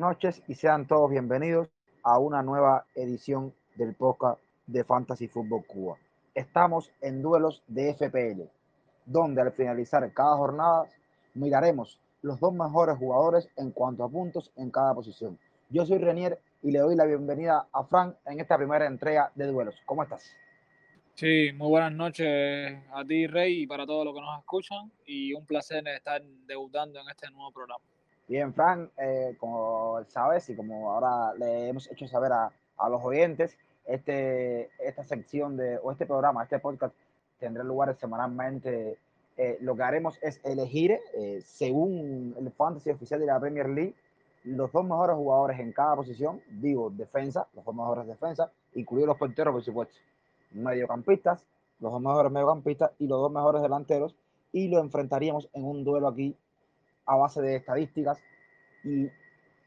noches y sean todos bienvenidos a una nueva edición del podcast de Fantasy Football Cuba. Estamos en duelos de FPL, donde al finalizar cada jornada miraremos los dos mejores jugadores en cuanto a puntos en cada posición. Yo soy Renier y le doy la bienvenida a Frank en esta primera entrega de duelos. ¿Cómo estás? Sí, muy buenas noches a ti, Rey, y para todos los que nos escuchan. Y un placer estar debutando en este nuevo programa. Bien, Frank, eh, como sabes y como ahora le hemos hecho saber a, a, los oyentes, este, esta sección de, o este programa, este podcast tendrá lugar semanalmente. Eh, lo que haremos es elegir, eh, según el fantasy oficial de la Premier League, los dos mejores jugadores en cada posición, digo defensa, los dos mejores defensa, incluidos los porteros, por supuesto, mediocampistas, los dos mejores mediocampistas y los dos mejores delanteros, y lo enfrentaríamos en un duelo aquí a base de estadísticas y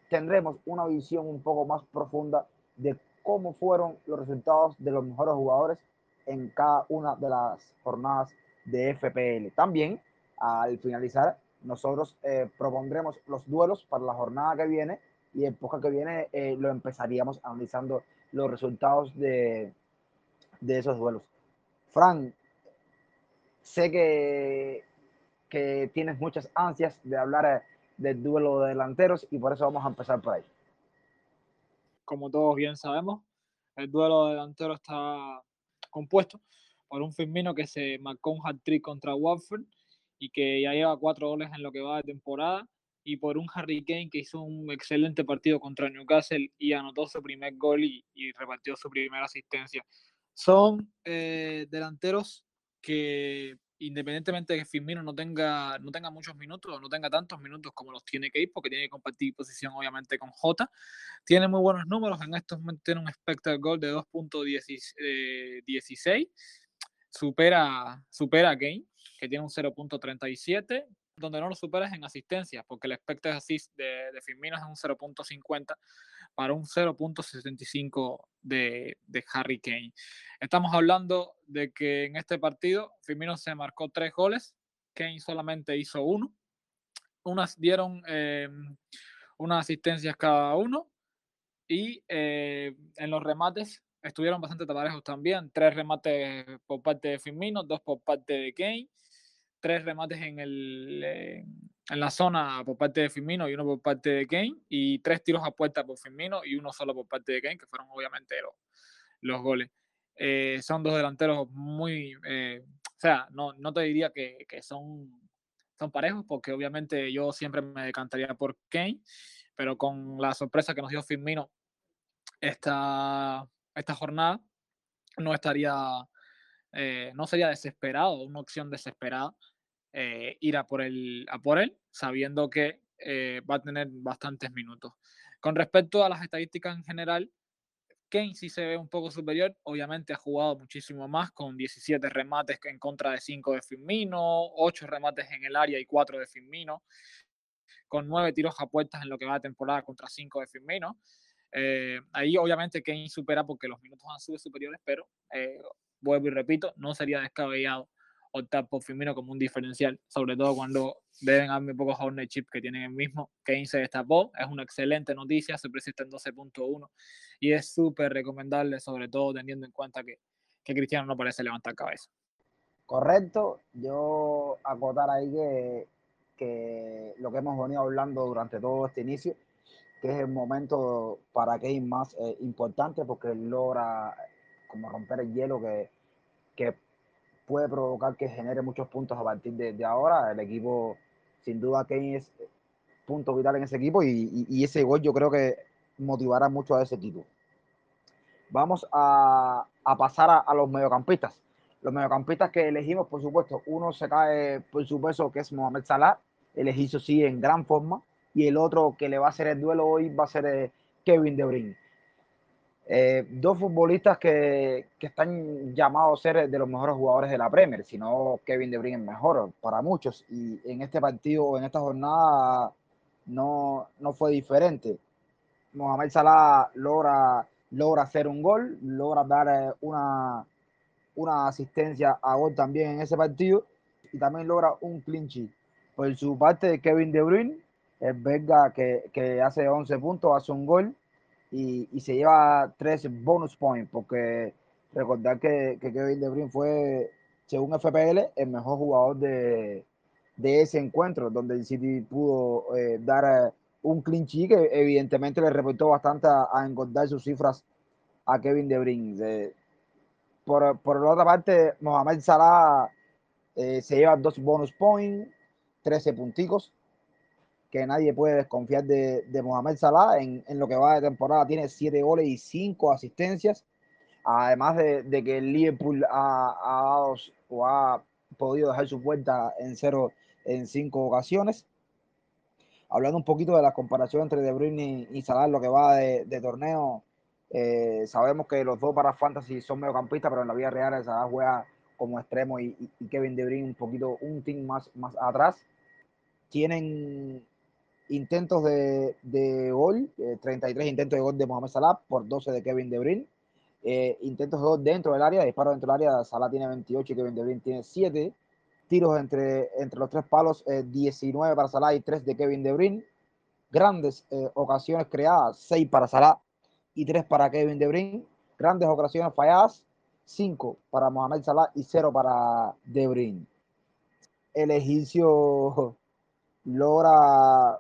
tendremos una visión un poco más profunda de cómo fueron los resultados de los mejores jugadores en cada una de las jornadas de FPL. También, al finalizar, nosotros eh, propondremos los duelos para la jornada que viene y en época que viene eh, lo empezaríamos analizando los resultados de, de esos duelos. Fran, sé que que tienes muchas ansias de hablar eh, del duelo de delanteros y por eso vamos a empezar por ahí. Como todos bien sabemos, el duelo de delanteros está compuesto por un Firmino que se marcó un hat-trick contra Watford y que ya lleva cuatro goles en lo que va de temporada y por un Harry Kane que hizo un excelente partido contra Newcastle y anotó su primer gol y, y repartió su primera asistencia. Son eh, delanteros que independientemente de que Firmino no tenga, no tenga muchos minutos no tenga tantos minutos como los tiene ir, porque tiene que compartir posición obviamente con Jota, tiene muy buenos números, en estos momentos tiene un expected goal de 2.16, eh, supera, supera a Kane, que tiene un 0.37, donde no lo superas en asistencias, porque el expected assist de, de Firmino es un 0.50 para un 0.65 de, de, Harry Kane. Estamos hablando de que en este partido Firmino se marcó tres goles, Kane solamente hizo uno, unas dieron eh, unas asistencias cada uno y eh, en los remates estuvieron bastante taparejos también, tres remates por parte de Firmino, dos por parte de Kane tres remates en, el, en la zona por parte de Firmino y uno por parte de Kane, y tres tiros a puerta por Firmino y uno solo por parte de Kane, que fueron obviamente los, los goles. Eh, son dos delanteros muy, eh, o sea, no, no te diría que, que, son, son parejos, porque obviamente yo siempre me decantaría por Kane, pero con la sorpresa que nos dio Firmino esta, esta jornada, no estaría, eh, no sería desesperado, una opción desesperada eh, ir a por, a por él, sabiendo que eh, va a tener bastantes minutos. Con respecto a las estadísticas en general, Kane sí se ve un poco superior, obviamente ha jugado muchísimo más, con 17 remates en contra de 5 de Firmino, 8 remates en el área y 4 de Firmino, con 9 tiros a puertas en lo que va de temporada contra 5 de Firmino. Eh, ahí obviamente Kane supera porque los minutos han sido superiores, pero vuelvo y repito, no sería descabellado optar por Firmino como un diferencial, sobre todo cuando deben haber muy pocos ownership que tienen el mismo. Kane se destapó, es una excelente noticia, su precio está en 12.1 y es súper recomendable, sobre todo teniendo en cuenta que, que Cristiano no parece levantar cabeza. Correcto, yo acotar ahí que, que lo que hemos venido hablando durante todo este inicio, que es el momento para Kane más eh, importante porque logra como romper el hielo que, que puede provocar que genere muchos puntos a partir de, ahora. El equipo, sin duda, Kane es punto vital en ese equipo y, y, ese gol yo creo que motivará mucho a ese equipo. Vamos a, pasar a, los mediocampistas. Los mediocampistas que elegimos, por supuesto, uno se cae por su que es Mohamed Salah, el hizo sí en gran forma, y el otro que le va a hacer el duelo hoy va a ser eh, Kevin De Bruyne. Eh, dos futbolistas que, que, están llamados a ser de los mejores jugadores de la Premier, si no Kevin De Bruyne mejor para muchos y en este partido, en esta jornada no, no fue diferente. Mohamed Salah logra, logra hacer un gol, logra dar eh, una, una asistencia a gol también en ese partido y también logra un clinch. Por su parte, Kevin De Bruyne es belga que, que hace 11 puntos, hace un gol y, y, se lleva tres bonus points, porque recordar que, que Kevin De Bruyne fue, según FPL, el mejor jugador de, de ese encuentro, donde el City pudo eh, dar eh, un sheet que evidentemente le reportó bastante a, a engordar sus cifras a Kevin De Bruyne. por, por la otra parte, Mohamed Salah eh, se lleva dos bonus points, 13 punticos, que nadie puede desconfiar de, de Mohamed Salah. En, en, lo que va de temporada tiene 7 goles y 5 asistencias. Además de, que el Liverpool ha, ha, dado, o ha podido dejar su puerta en cero en cinco ocasiones. Hablando un poquito de la comparación entre De Bruyne y, Salah, lo que va de, torneo, eh, sabemos que los dos para Fantasy son mediocampistas, pero en la vida real Salah juega como extremo y, y, Kevin De Bruyne un poquito, un team más, más atrás. Tienen intentos de, de gol, eh, 33 intentos de gol de Mohamed Salah por 12 de Kevin De. Eh, intentos de gol dentro del área, disparos dentro del área, Salah tiene 28 y Kevin De tiene 7. Tiros entre, entre los tres palos, eh, 19 para Salah y 3 de Kevin De. Grandes eh, ocasiones creadas, 6 para Salah y 3 para Kevin De. Grandes ocasiones falladas, 5 para Mohamed Salah y 0 para De Bruyne. El egipcio logra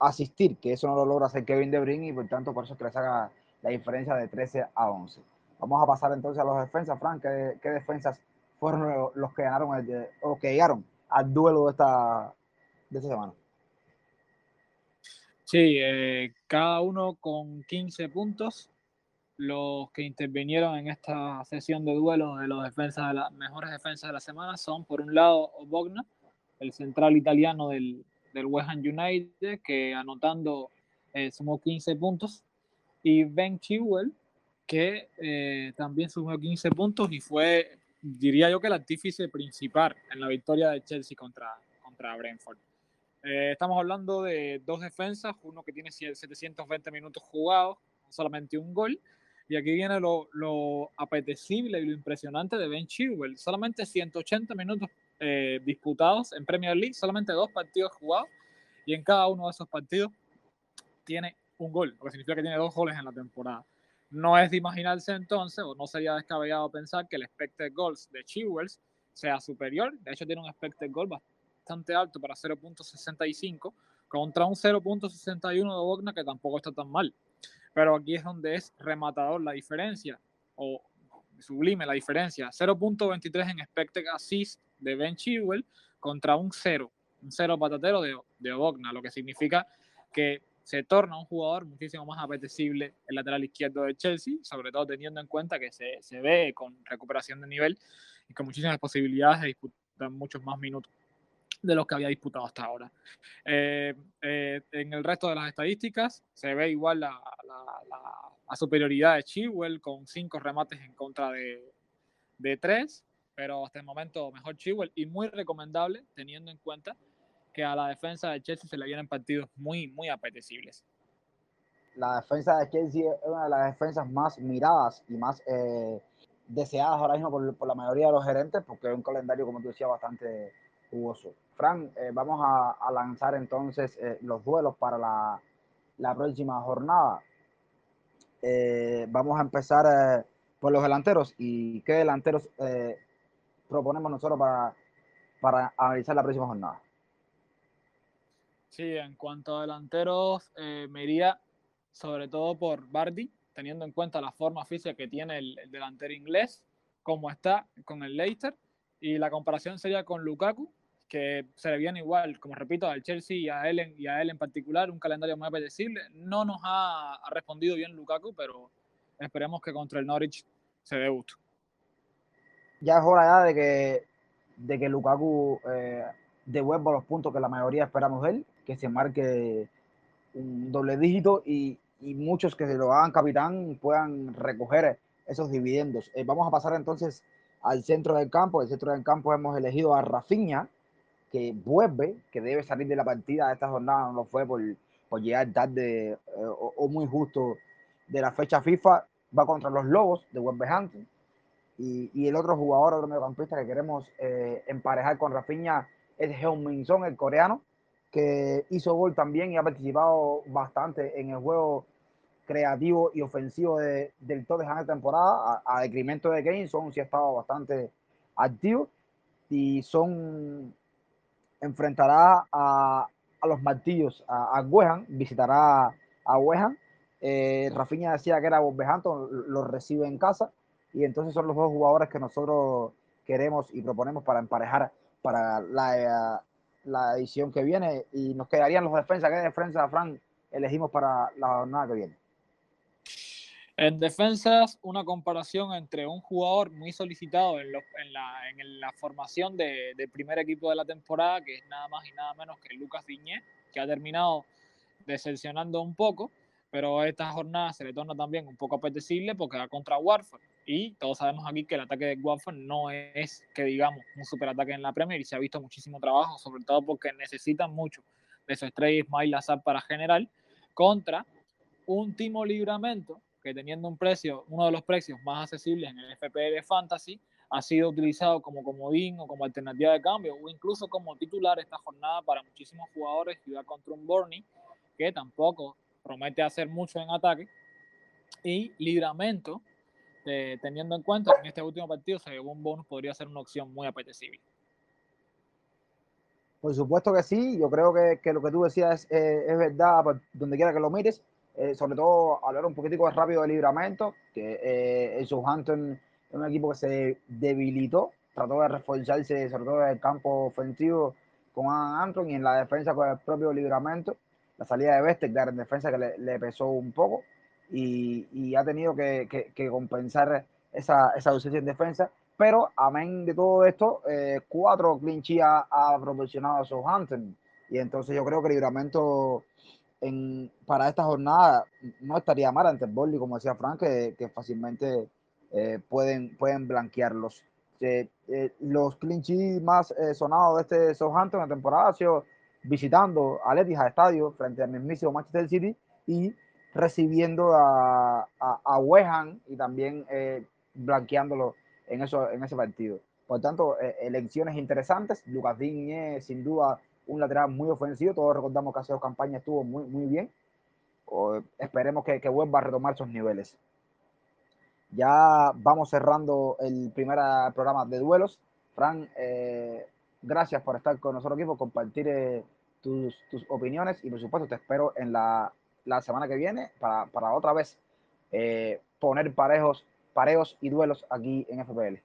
asistir, que eso no lo logra hacer Kevin De Bruyne y por tanto por eso es que le saca la diferencia de 13 a 11. Vamos a pasar entonces a los defensas, Frank, ¿qué, qué defensas fueron los que ganaron el, o que llegaron al duelo de esta, de esta semana? Sí, eh, cada uno con 15 puntos. Los que intervinieron en esta sesión de duelo de los defensas de las mejores defensas de la semana son, por un lado, Bogna, el central italiano del, del West Ham United, que anotando eh, sumó 15 puntos, y Ben Chilwell, que eh, también sumó 15 puntos y fue, diría yo, que el artífice principal en la victoria de Chelsea contra, contra Brentford. Eh, estamos hablando de dos defensas, uno que tiene 720 minutos jugados, solamente un gol, y aquí viene lo, lo apetecible y lo impresionante de Ben Chilwell, solamente 180 minutos eh, disputados en Premier League, solamente dos partidos jugados, y en cada uno de esos partidos tiene un gol, lo que significa que tiene dos goles en la temporada. No es de imaginarse entonces, o no sería descabellado pensar que el expected goals de Chilwell sea superior, de hecho tiene un expected goal bastante alto para 0.65 contra un 0.61 de Bogna que tampoco está tan mal. Pero aquí es donde es rematador la diferencia, o sublime la diferencia. 0.23 en expected assist de Ben Chilwell contra un 0, un 0 patatero de, de Bogna, lo que significa que se torna un jugador muchísimo más apetecible el lateral izquierdo de Chelsea, sobre todo teniendo en cuenta que se, se ve con recuperación de nivel y con muchísimas posibilidades de disputar muchos más minutos de los que había disputado hasta ahora. Eh, eh, en el resto de las estadísticas se ve igual la, la, la, la superioridad de Chilwell con cinco remates en contra de, de tres, pero hasta el momento mejor Chilwell y muy recomendable teniendo en cuenta que a la defensa de Chelsea se le vienen partidos muy, muy apetecibles. La defensa de Chelsea es una de las defensas más miradas y más eh, deseadas ahora mismo por, la mayoría de los gerentes, porque es un calendario, como tú decías, bastante jugoso. Fran, eh, vamos a, lanzar entonces eh, los duelos para la, la próxima jornada. Vamos a empezar por los delanteros y qué delanteros proponemos nosotros para, para analizar la próxima jornada. Sí, en cuanto a delanteros, eh, me iría sobre todo por Bardi, teniendo en cuenta la forma física que tiene el, el, delantero inglés, como está con el Leicester, y la comparación sería con Lukaku, que se le viene igual, como repito, al Chelsea y a él y a él en particular, un calendario muy apetecible. No nos ha, ha respondido bien Lukaku, pero esperemos que contra el Norwich se dé gusto. Ya es hora ya de que, de que Lukaku eh, devuelva los puntos que la mayoría esperamos de él que se marque un doble dígito y, y muchos que se lo hagan capitán puedan recoger esos dividendos. Eh, vamos a pasar entonces al centro del campo. El centro del campo hemos elegido a Rafinha, que vuelve, que debe salir de la partida de esta jornada, no lo fue por, por llegar tarde eh, o, o, muy justo de la fecha FIFA. Va contra los Lobos de Wolverhampton. Y, el otro jugador, otro mediocampista que queremos eh, emparejar con Rafinha es Heung-Min Son, el coreano, que hizo gol también y ha participado bastante en el juego creativo y ofensivo de, del Tottenham de temporada, a, a decremento de Kane, Son sí ha estado bastante activo y Son enfrentará a, a los martillos, a, a visitará a Wehan. Eh, Rafinha decía que era Wolverhampton, lo recibe en casa y entonces son los dos jugadores que nosotros queremos y proponemos para emparejar para la, la edición que viene y nos quedarían los defensas. ¿Qué defensa, Frank, elegimos para la jornada que viene? En defensas, una comparación entre un jugador muy solicitado en, lo, en, la, en la, formación del de primer equipo de la temporada, que es nada más y nada menos que Lucas Viñé, que ha terminado decepcionando un poco, pero esta jornada se le torna también un poco apetecible porque va contra Warford. Y todos sabemos aquí que el ataque de Watford no es que digamos un superataque en la Premier y se ha visto muchísimo trabajo, sobre todo porque necesitan mucho de su estrella Ismail Azar para general, contra un Timo Libramento que teniendo un precio, uno de los precios más accesibles en el FPL Fantasy, ha sido utilizado como comodín o como alternativa de cambio o incluso como titular esta jornada para muchísimos jugadores y va contra un Borny que tampoco promete hacer mucho en ataque. Y Libramento eh, teniendo en cuenta que en este último partido se llevó un bonus, podría ser una opción muy apetecible. Por supuesto que sí, yo creo que, lo que tú decías es, eh, verdad, donde quiera que lo mires, eh, sobre todo hablar un poquitico rápido de libramento, que eh, el Southampton es un equipo que se debilitó, trató de reforzarse sobre todo en el campo ofensivo con Anton y en la defensa con el propio libramento, la salida de Vestergaard en defensa que le pesó un poco, y, y ha tenido que, que, que, compensar esa, esa ausencia en defensa. Pero, amén de todo esto, eh, cuatro clean ha, ha, proporcionado a Southampton. Y entonces yo creo que el libramento en, para esta jornada no estaría mal ante el Borley, como decía Frank, que, que fácilmente eh, pueden, pueden blanquearlos. Eh, eh, los clean más sonados de este Southampton en temporada ha sido visitando al Etihad Estadio frente al mismísimo Manchester City y recibiendo a, a, a y también eh, blanqueándolo en, eso, en ese partido. Por tanto, eh, elecciones interesantes. Lucas Digne, sin duda, un lateral muy ofensivo. Todos recordamos que hace dos campañas estuvo muy, muy bien. O, esperemos que, que, vuelva a retomar sus niveles. Ya vamos cerrando el primer programa de duelos. Fran, eh, gracias por estar con nosotros aquí, por compartir eh, tus, tus opiniones y por supuesto te espero en la la semana que viene para, para otra vez eh, poner parejos, pareos y duelos aquí en FPL.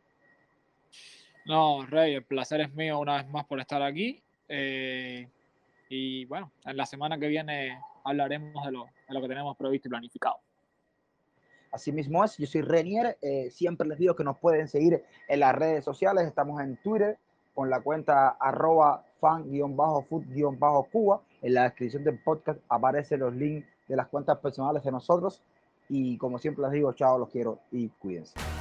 No, Rey, el placer es mío una vez más por estar aquí. Eh, y bueno, en la semana que viene hablaremos de lo, de lo que tenemos previsto y planificado. Así mismo es, yo soy Renier, eh, siempre les digo que nos pueden seguir en las redes sociales, estamos en Twitter con la cuenta arroba fan-food-cuba. En la descripción del podcast aparecen los links de las cuentas personales de nosotros. Y como siempre les digo, chao, los quiero y cuídense.